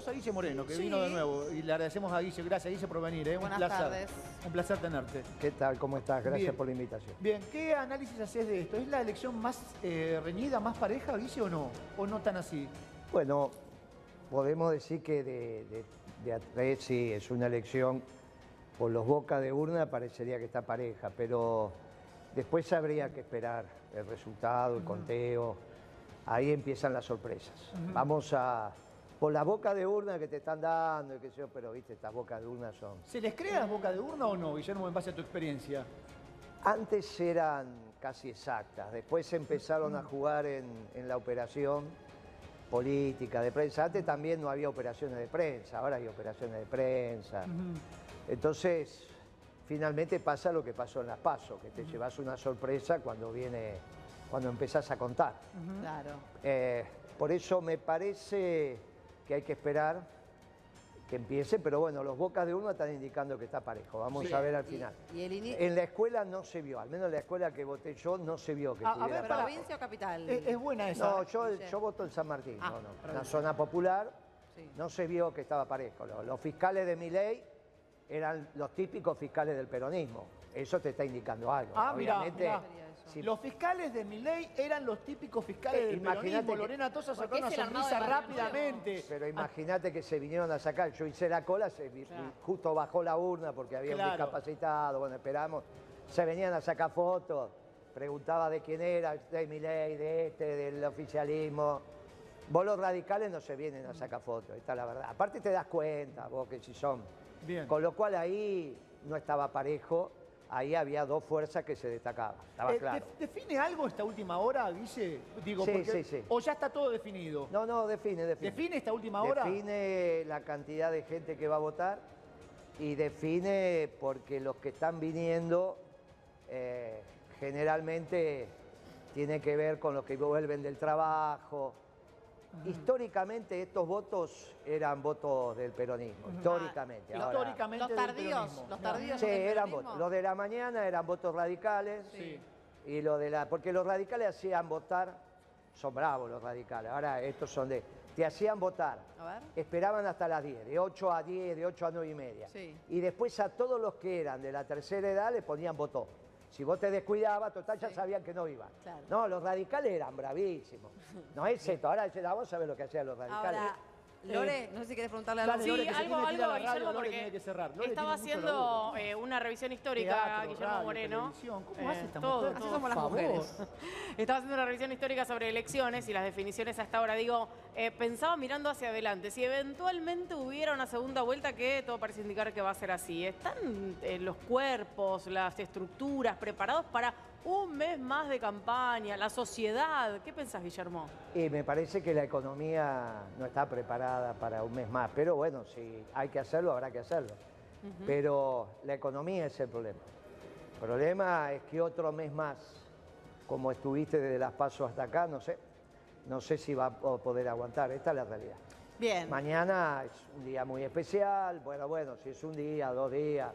tenemos a Guille Moreno, que Sí. vino de nuevo. Y le agradecemos a Guille. Gracias, Guille, por venir. ¿eh? Buenas un placer. tardes. Un placer tenerte. ¿Qué tal? ¿Cómo estás? Gracias Bien. por la invitación. Bien, ¿qué análisis haces de esto? ¿Es la elección más eh, reñida, más pareja, Guille, o no? ¿O no tan así? Bueno, podemos decir que de, de, de a tres sí, es una elección, por los bocas de urna parecería que está pareja, pero después habría que esperar el resultado, el conteo, ahí empiezan las sorpresas. Vamos a, por la boca de urna que te están dando, y qué sé yo, pero viste, estas bocas de urna son... ¿Se les cree las bocas de urna o no, Guillermo, en base a tu experiencia? Antes eran casi exactas, después empezaron a jugar en, en la operación política de prensa. Antes también no había operaciones de prensa, ahora hay operaciones de prensa. Entonces, finalmente pasa lo que pasó en las PASO, que te llevas una sorpresa cuando viene, cuando empezás a contar. Claro. Eh, por eso me parece que hay que esperar que empiece, pero bueno, los bocas de urna están indicando que está parejo. Vamos Sí. a ver al final. y el ini- En la escuela no se vio, al menos en la escuela que voté yo no se vio que A- a estuviera ver, para- ¿Provincia o capital? Es, es buena esa. No, yo, yo voto en San Martín, Ah, no, no. Una zona popular, Sí. no se vio que estaba parejo. Los, los fiscales de mi ley eran los típicos fiscales del peronismo. Eso te está indicando algo. Ah, mira, Obviamente, Los fiscales de Milei eran los típicos fiscales Eh, del imagínate peronismo. que- Lorena Tosa sacó una sonrisa rápidamente. Pero imagínate que se vinieron a sacar, yo hice la cola, se vi- Claro. justo bajó la urna porque había Claro. un discapacitado, bueno, esperamos, se venían a sacar fotos, preguntaba de quién era, de mi ley, de este, del oficialismo. Vos los radicales no se vienen a sacar fotos, esta es la verdad. Aparte te das cuenta, vos que si son. Bien. Con lo cual ahí no estaba parejo, ahí había dos fuerzas que se destacaban, estaba Eh, claro. ¿def- ¿Define algo esta última hora, Guille? Digo, Sí, porque- sí, sí. ¿O ya está todo definido? No, no, define, define. ¿Define esta última hora? Define la cantidad de gente que va a votar y define porque los que están viniendo eh, generalmente tiene que ver con los que vuelven del trabajo. Históricamente estos votos eran votos del peronismo, históricamente. Ah, Ahora- Históricamente Los tardíos, los tardíos Sí, del eran votos. Los de la mañana eran votos radicales. Sí. Y lo de la. Porque los radicales hacían votar. Son bravos los radicales. Ahora estos son de. Te hacían votar. A ver. Esperaban hasta las 10, de 8 a 10, de 8 a 9 y media. Sí. Y después a todos los que eran de la tercera edad le ponían voto. Si vos te descuidabas, total ya sabían que no iban. Claro. No, los radicales eran bravísimos. No es esto. Ahora vamos a ver lo que hacían los radicales. Ahora, Lore, no sé si querés preguntarle algo. Sí, Lore, que algo, algo, radio, Guillermo, Lore porque tiene que cerrar. Lore estaba haciendo eh, una revisión histórica, Teatro, Guillermo radio, Moreno. ¿Cómo Eh, hace esta todo. Así somos las mujeres. Estaba haciendo una revisión histórica sobre elecciones y las definiciones hasta ahora. Digo, eh, pensaba mirando hacia adelante, si eventualmente hubiera una segunda vuelta, que todo parece indicar que va a ser así. ¿Están eh, los cuerpos, las estructuras preparados para un mes más de campaña? ¿La sociedad? ¿Qué pensás, Guillermo? Y me parece que la economía no está preparada para un mes más, pero bueno, si hay que hacerlo, habrá que hacerlo. Pero la economía es el problema. El problema es que otro mes más, como estuviste desde las pasos hasta acá, no sé, no sé si va a po- poder aguantar, esta es la realidad. Bien. Mañana es un día muy especial, bueno, bueno, si es un día, dos días,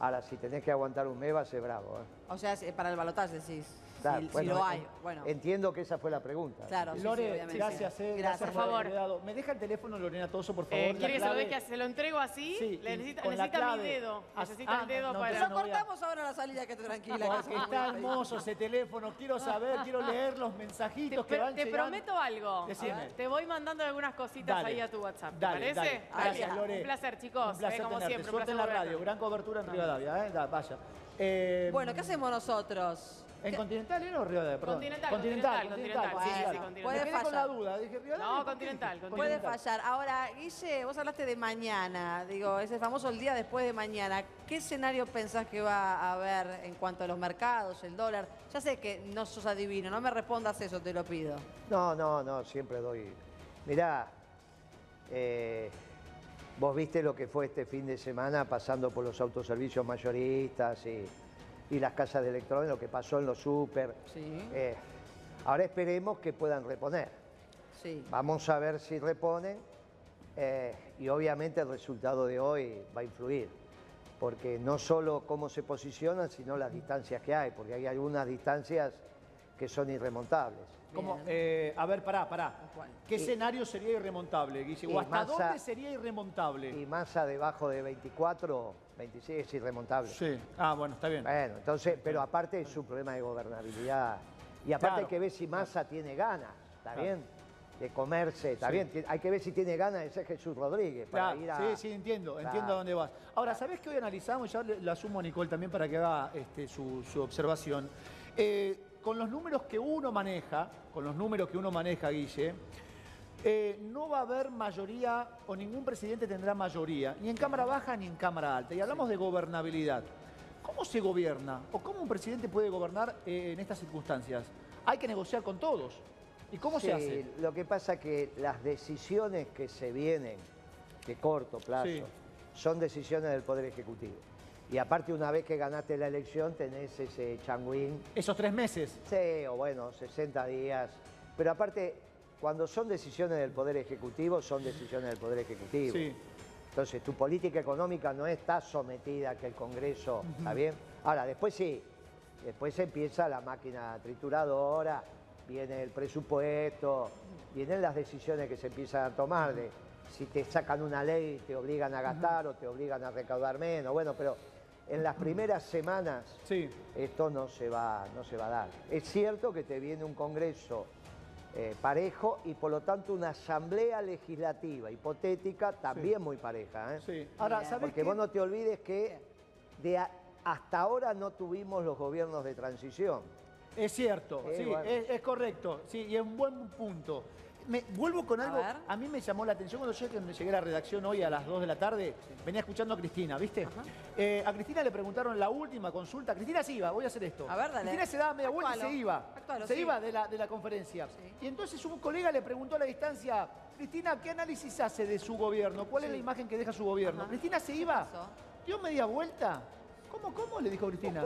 ahora si tenés que aguantar un mes va a ser bravo. ¿eh? O sea, para el balotaje decís. Claro, si, si bueno, lo en- hay. Bueno, Entiendo que esa fue la pregunta. claro. sí, sí, Lore, obviamente. gracias, eh, gracias, Por favor. quedado. ¿Me deja el teléfono, Lorena Toso, por favor? Eh, ¿Quiere que se lo deje? ¿Se lo entrego así? Sí, Le necesita, con la necesita mi dedo. Ah, Necesita ah, el dedo no, para... pero Lo cortamos ahora la salida, que tranquila. que está hermoso ese teléfono, quiero saber, quiero leer los Te, mensajitos que pero van te llegando. prometo algo. Decime. Te voy mandando algunas cositas Dale, ahí a tu WhatsApp. ¿Te dale, parece? dale. Gracias, Dale. Lore. Un placer, chicos. Un placer eh, como tenerte. siempre. un Suerte placer en la radio, gran cobertura en Rivadavia, ¿eh? Vaya. Eh, Bueno, ¿qué hacemos nosotros? ¿En Continental era o Rivadavia? Perdón. Continental, Continental, Continental, sí, sí, Bueno, Continental. Me quedé con la duda, dije Rivadavia. No, ¿por qué Continental? Puede Continental. fallar. Ahora, Guille, vos hablaste de mañana, digo, ese famoso el día después de mañana. ¿Qué escenario pensás que va a haber en cuanto a los mercados, el dólar? Ya sé que no sos adivino, no me respondas eso, te lo pido. No, no, no, siempre doy. Mirá, eh, vos viste lo que fue este fin de semana pasando por los autoservicios mayoristas y, y las casas de electrónicos, lo que pasó en los súper. Sí. Eh, ahora esperemos que puedan reponer. Sí. Vamos a ver si reponen eh, y obviamente el resultado de hoy va a influir, porque no solo cómo se posicionan, sino las distancias que hay, porque hay algunas distancias que son irremontables. Como, eh, a ver, pará, pará. ¿Qué Y- escenario sería irremontable, Guille? ¿O hasta dónde sería irremontable? Y masa debajo de 24, 26 es irremontable. Sí. Ah, bueno, está bien. Bueno, entonces, pero aparte es un problema de gobernabilidad. Y aparte Claro. hay que ver si Massa tiene ganas, ¿está Claro. bien? De comerse, está Sí. bien. Hay que ver si tiene ganas de ser Jesús Rodríguez para Claro, ir a... Sí, sí, entiendo, Claro. entiendo a dónde vas. Ahora, ¿sabés qué hoy analizamos? Ya la asumo a Nicole también para que haga este, su, su observación. Eh, con los números que uno maneja, con los números que uno maneja, Guille, eh, no va a haber mayoría o ningún presidente tendrá mayoría, ni en Cámara Baja ni en Cámara Alta. Y hablamos de gobernabilidad. ¿Cómo se gobierna? ¿O cómo un presidente puede gobernar eh, en estas circunstancias? Hay que negociar con todos. ¿Y cómo se Sí, hace? Lo que pasa es que las decisiones que se vienen de corto plazo Sí. son decisiones del Poder Ejecutivo. Y aparte, una vez que ganaste la elección, tenés ese changuín, Esos tres meses. sí, o bueno, 60 días. Pero aparte, cuando son decisiones del Poder Ejecutivo, son decisiones del Poder Ejecutivo. Sí. Entonces, tu política económica no está sometida a que el Congreso, ¿está bien? Ahora, después sí, después empieza la máquina trituradora, viene el presupuesto, vienen las decisiones que se empiezan a tomar de si te sacan una ley, te obligan a gastar o te obligan a recaudar menos. Bueno, pero en las primeras semanas Sí. esto no se va, no se va a dar. Es cierto que te viene un Congreso eh, parejo y por lo tanto una asamblea legislativa hipotética también muy pareja. ¿eh? Sí. Ahora, ¿sabés Porque qué? vos no te olvides que de a- hasta ahora no tuvimos los gobiernos de transición. Es cierto, Eh, sí, bueno. es, es correcto, sí, y es un buen punto. Me, vuelvo con algo, a, mí me llamó la atención cuando yo que llegué a la redacción hoy a las 2 de la tarde, venía escuchando a Cristina, ¿viste? Eh, a Cristina le preguntaron la última consulta, Cristina se iba, voy a hacer esto. A ver, dale. Cristina se daba media vuelta y se iba, Actualo, se sí. iba de la, de la conferencia. Sí. Y entonces un colega le preguntó a la distancia, Cristina, ¿qué análisis hace de su gobierno? ¿Cuál es la imagen que deja su gobierno? Ajá. Cristina se ¿Qué iba, dio media vuelta. ¿Cómo, cómo? Le dijo Cristina.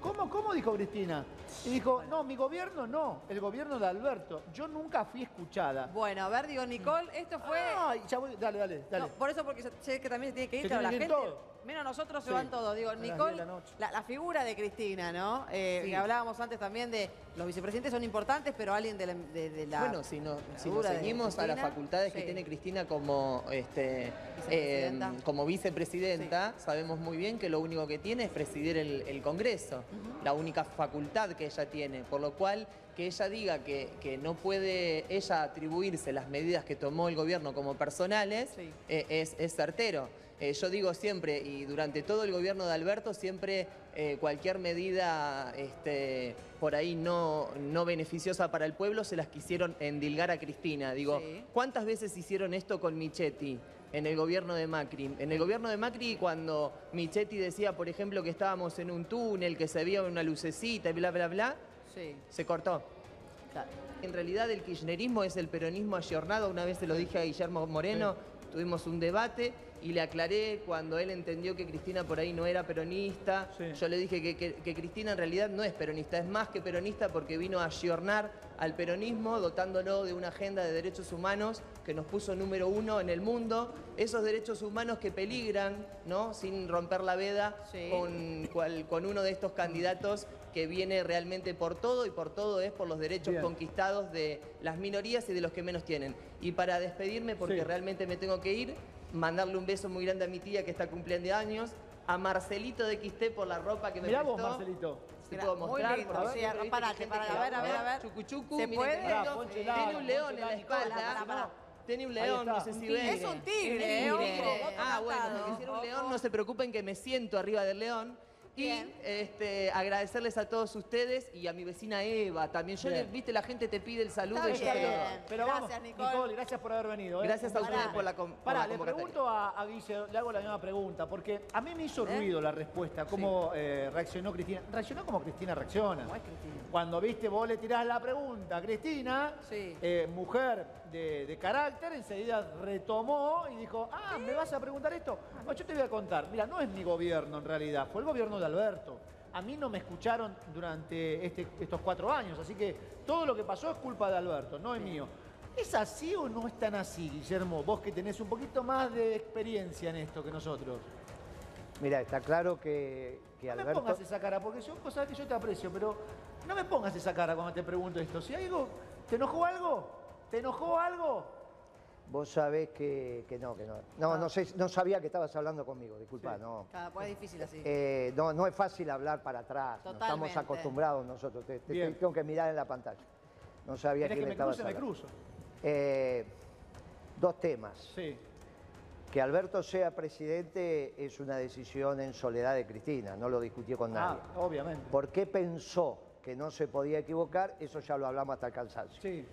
¿Cómo, cómo? Dijo Cristina. Y dijo, no, mi gobierno no, el gobierno de Alberto. Yo nunca fui escuchada. Bueno, a ver, digo, Nicole, esto fue... Ay, ya voy, dale, dale, dale. No, por eso, porque sé que también se tiene que ir, pero la gente, todo. Menos nosotros se Sí. van todos. Digo, A las 10 Nicole, la figura de Cristina, ¿no? Eh, Sí. que hablábamos antes también de los vicepresidentes son importantes, pero alguien de la... de- de la- Bueno, si, no, si nos seguimos a las facultades que tiene Cristina como, este, Vicepresidenta. eh, como vicepresidenta, sabemos muy bien que lo único que tiene es presidir el, el Congreso, la única facultad que ella tiene, por lo cual que ella diga que, que no puede ella atribuirse las medidas que tomó el gobierno como personales, Sí. eh, es, es certero. Eh, yo digo siempre, y durante todo el gobierno de Alberto, siempre eh, cualquier medida este, por ahí no, no beneficiosa para el pueblo se las quisieron endilgar a Cristina. Digo, Sí. ¿cuántas veces hicieron esto con Michetti en el gobierno de Macri? En el gobierno de Macri, cuando Michetti decía, por ejemplo, que estábamos en un túnel, que se veía una lucecita y bla, bla, bla, Sí, se cortó. claro. En realidad el kirchnerismo es el peronismo ayornado. Una vez se lo dije a Guillermo Moreno, tuvimos un debate y le aclaré cuando él entendió que Cristina por ahí no era peronista. Sí. Yo le dije que, que- que Cristina en realidad no es peronista, es más que peronista porque vino a ayornar al peronismo dotándolo de una agenda de derechos humanos que nos puso número uno en el mundo. Esos derechos humanos que peligran, ¿no? Sin romper la veda Sí. con, cual- con uno de estos candidatos que viene realmente por todo y por todo es por los derechos Bien. conquistados de las minorías y de los que menos tienen. Y para despedirme, porque Sí. realmente me tengo que ir, mandarle un beso muy grande a mi tía que está cumpliendo años, a Marcelito de XT por la ropa que me Mirá vos, prestó. Marcelito. Te Gra- puedo muy mostrar. lindo, que parate, gente parate, que a ver, a ver, a ver. Chucu, chucu, ¿Se miren puede? lindo. Pará, Tiene un león ponche en la espalda. Pará. Tiene un león, no sé si ven. Es un tigre, Es ¿eh? Ah, bueno, si era un león, no se preocupen que me siento arriba del león. Y este, agradecerles a todos ustedes y a mi vecina Eva también. Yo le, viste, la gente te pide el saludo Está y yo te lo bien. doy. Pero Gracias, vamos, Nicole. gracias por haber venido. ¿eh? Gracias a ustedes por la com- por Pará, la le convocatoria. pregunto a, a Guille, le hago la misma pregunta, porque a mí me hizo ¿Eh? ruido la respuesta, cómo eh, reaccionó Cristina. Reaccionó como Cristina reacciona. ¿Cómo es Cristina? Cuando viste, vos le tirás la pregunta a Cristina, Sí. eh, mujer de, de carácter, enseguida retomó y dijo, ah, ¿me vas a preguntar esto? No, yo te voy a contar. Mira, no es mi gobierno en realidad, fue el gobierno de Alberto. A mí no me escucharon durante este- estos cuatro años, así que todo lo que pasó es culpa de Alberto, no es mío. ¿Es así o no es tan así, Guillermo? Vos que tenés un poquito más de experiencia en esto que nosotros. Mira, está claro que, que No me Alberto... pongas esa cara, porque son cosas que yo te aprecio, pero no me pongas esa cara cuando te pregunto esto. Si algo, ¿te enojó algo? ¿Te enojó algo? Vos sabés que, que no, que no. No, no, sé, no sabía que estabas hablando conmigo, disculpa, Sí. no. Claro, pues es difícil así. Eh, no, no es fácil hablar para atrás, no estamos acostumbrados nosotros, te, te- Bien. tengo que mirar en la pantalla. No sabía ¿Querés que que me me estabas cruce? Me hablando. cruzo. Eh, dos temas. Sí. Que Alberto sea presidente es una decisión en soledad de Cristina, no lo discutió con nadie. Ah, obviamente. ¿Por qué pensó que no se podía equivocar? Eso ya lo hablamos hasta el cansancio. Sí.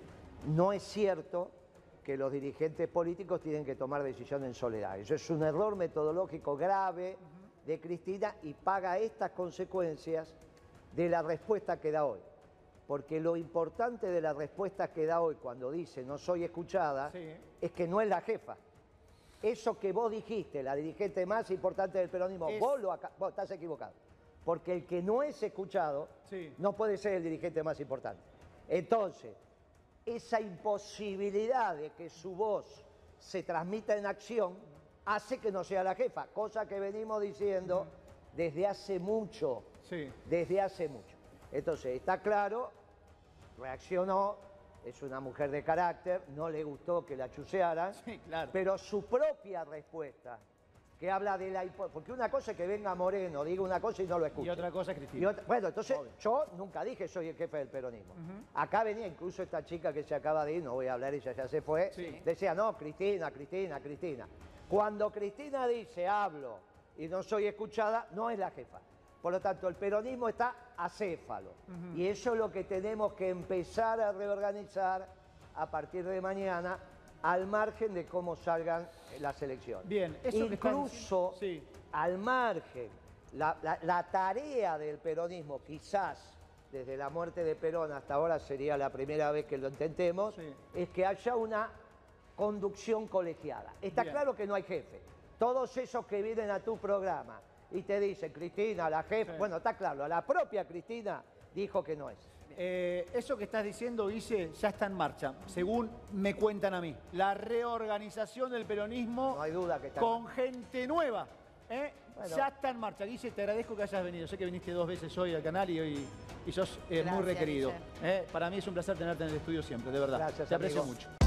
No es cierto que los dirigentes políticos tienen que tomar decisiones en soledad. Eso es un error metodológico grave de Cristina y paga estas consecuencias de la respuesta que da hoy. Porque lo importante de la respuesta que da hoy cuando dice no soy escuchada Sí. es que no es la jefa. Eso que vos dijiste, la dirigente más importante del peronismo, Es- vos, lo vos estás equivocado. Porque el que no es escuchado Sí. no puede ser el dirigente más importante. Entonces, esa imposibilidad de que su voz se transmita en acción hace que no sea la jefa, cosa que venimos diciendo desde hace mucho, Sí. desde hace mucho. Entonces, está claro, reaccionó, es una mujer de carácter, no le gustó que la chusearan, Sí, claro. pero su propia respuesta, que habla de la... Porque una cosa es que venga Moreno, diga una cosa y no lo escuche. Y otra cosa es Cristina. otra- bueno, entonces yo nunca dije soy el jefe del peronismo. Acá venía incluso esta chica que se acaba de ir, no voy a hablar, ella ya se fue, Sí. decía, no, Cristina, Cristina, Cristina. Cuando Cristina dice hablo y no soy escuchada, no es la jefa. Por lo tanto, el peronismo está acéfalo. Y eso es lo que tenemos que empezar a reorganizar a partir de mañana, al margen de cómo salgan las elecciones. Bien, eso que Incluso diciendo- sí. al margen, la, la- la tarea del peronismo, quizás desde la muerte de Perón hasta ahora sería la primera vez que lo intentemos, Sí. es que haya una conducción colegiada. Está Bien. claro que no hay jefe. Todos esos que vienen a tu programa y te dicen, Cristina, la jefa, Sí. bueno, está claro, la propia Cristina dijo que no es. Eh, eso que estás diciendo, Guille, ya está en marcha, según me cuentan a mí. La reorganización del peronismo No hay duda que está en con gente nueva. ¿eh? Bueno. Ya está en marcha. Guille, te agradezco que hayas venido. Sé que viniste dos veces hoy al canal y, hoy, y sos eh, muy requerido. ¿eh? Para mí es un placer tenerte en el estudio siempre, de verdad. Gracias, te aprecio amigo. mucho.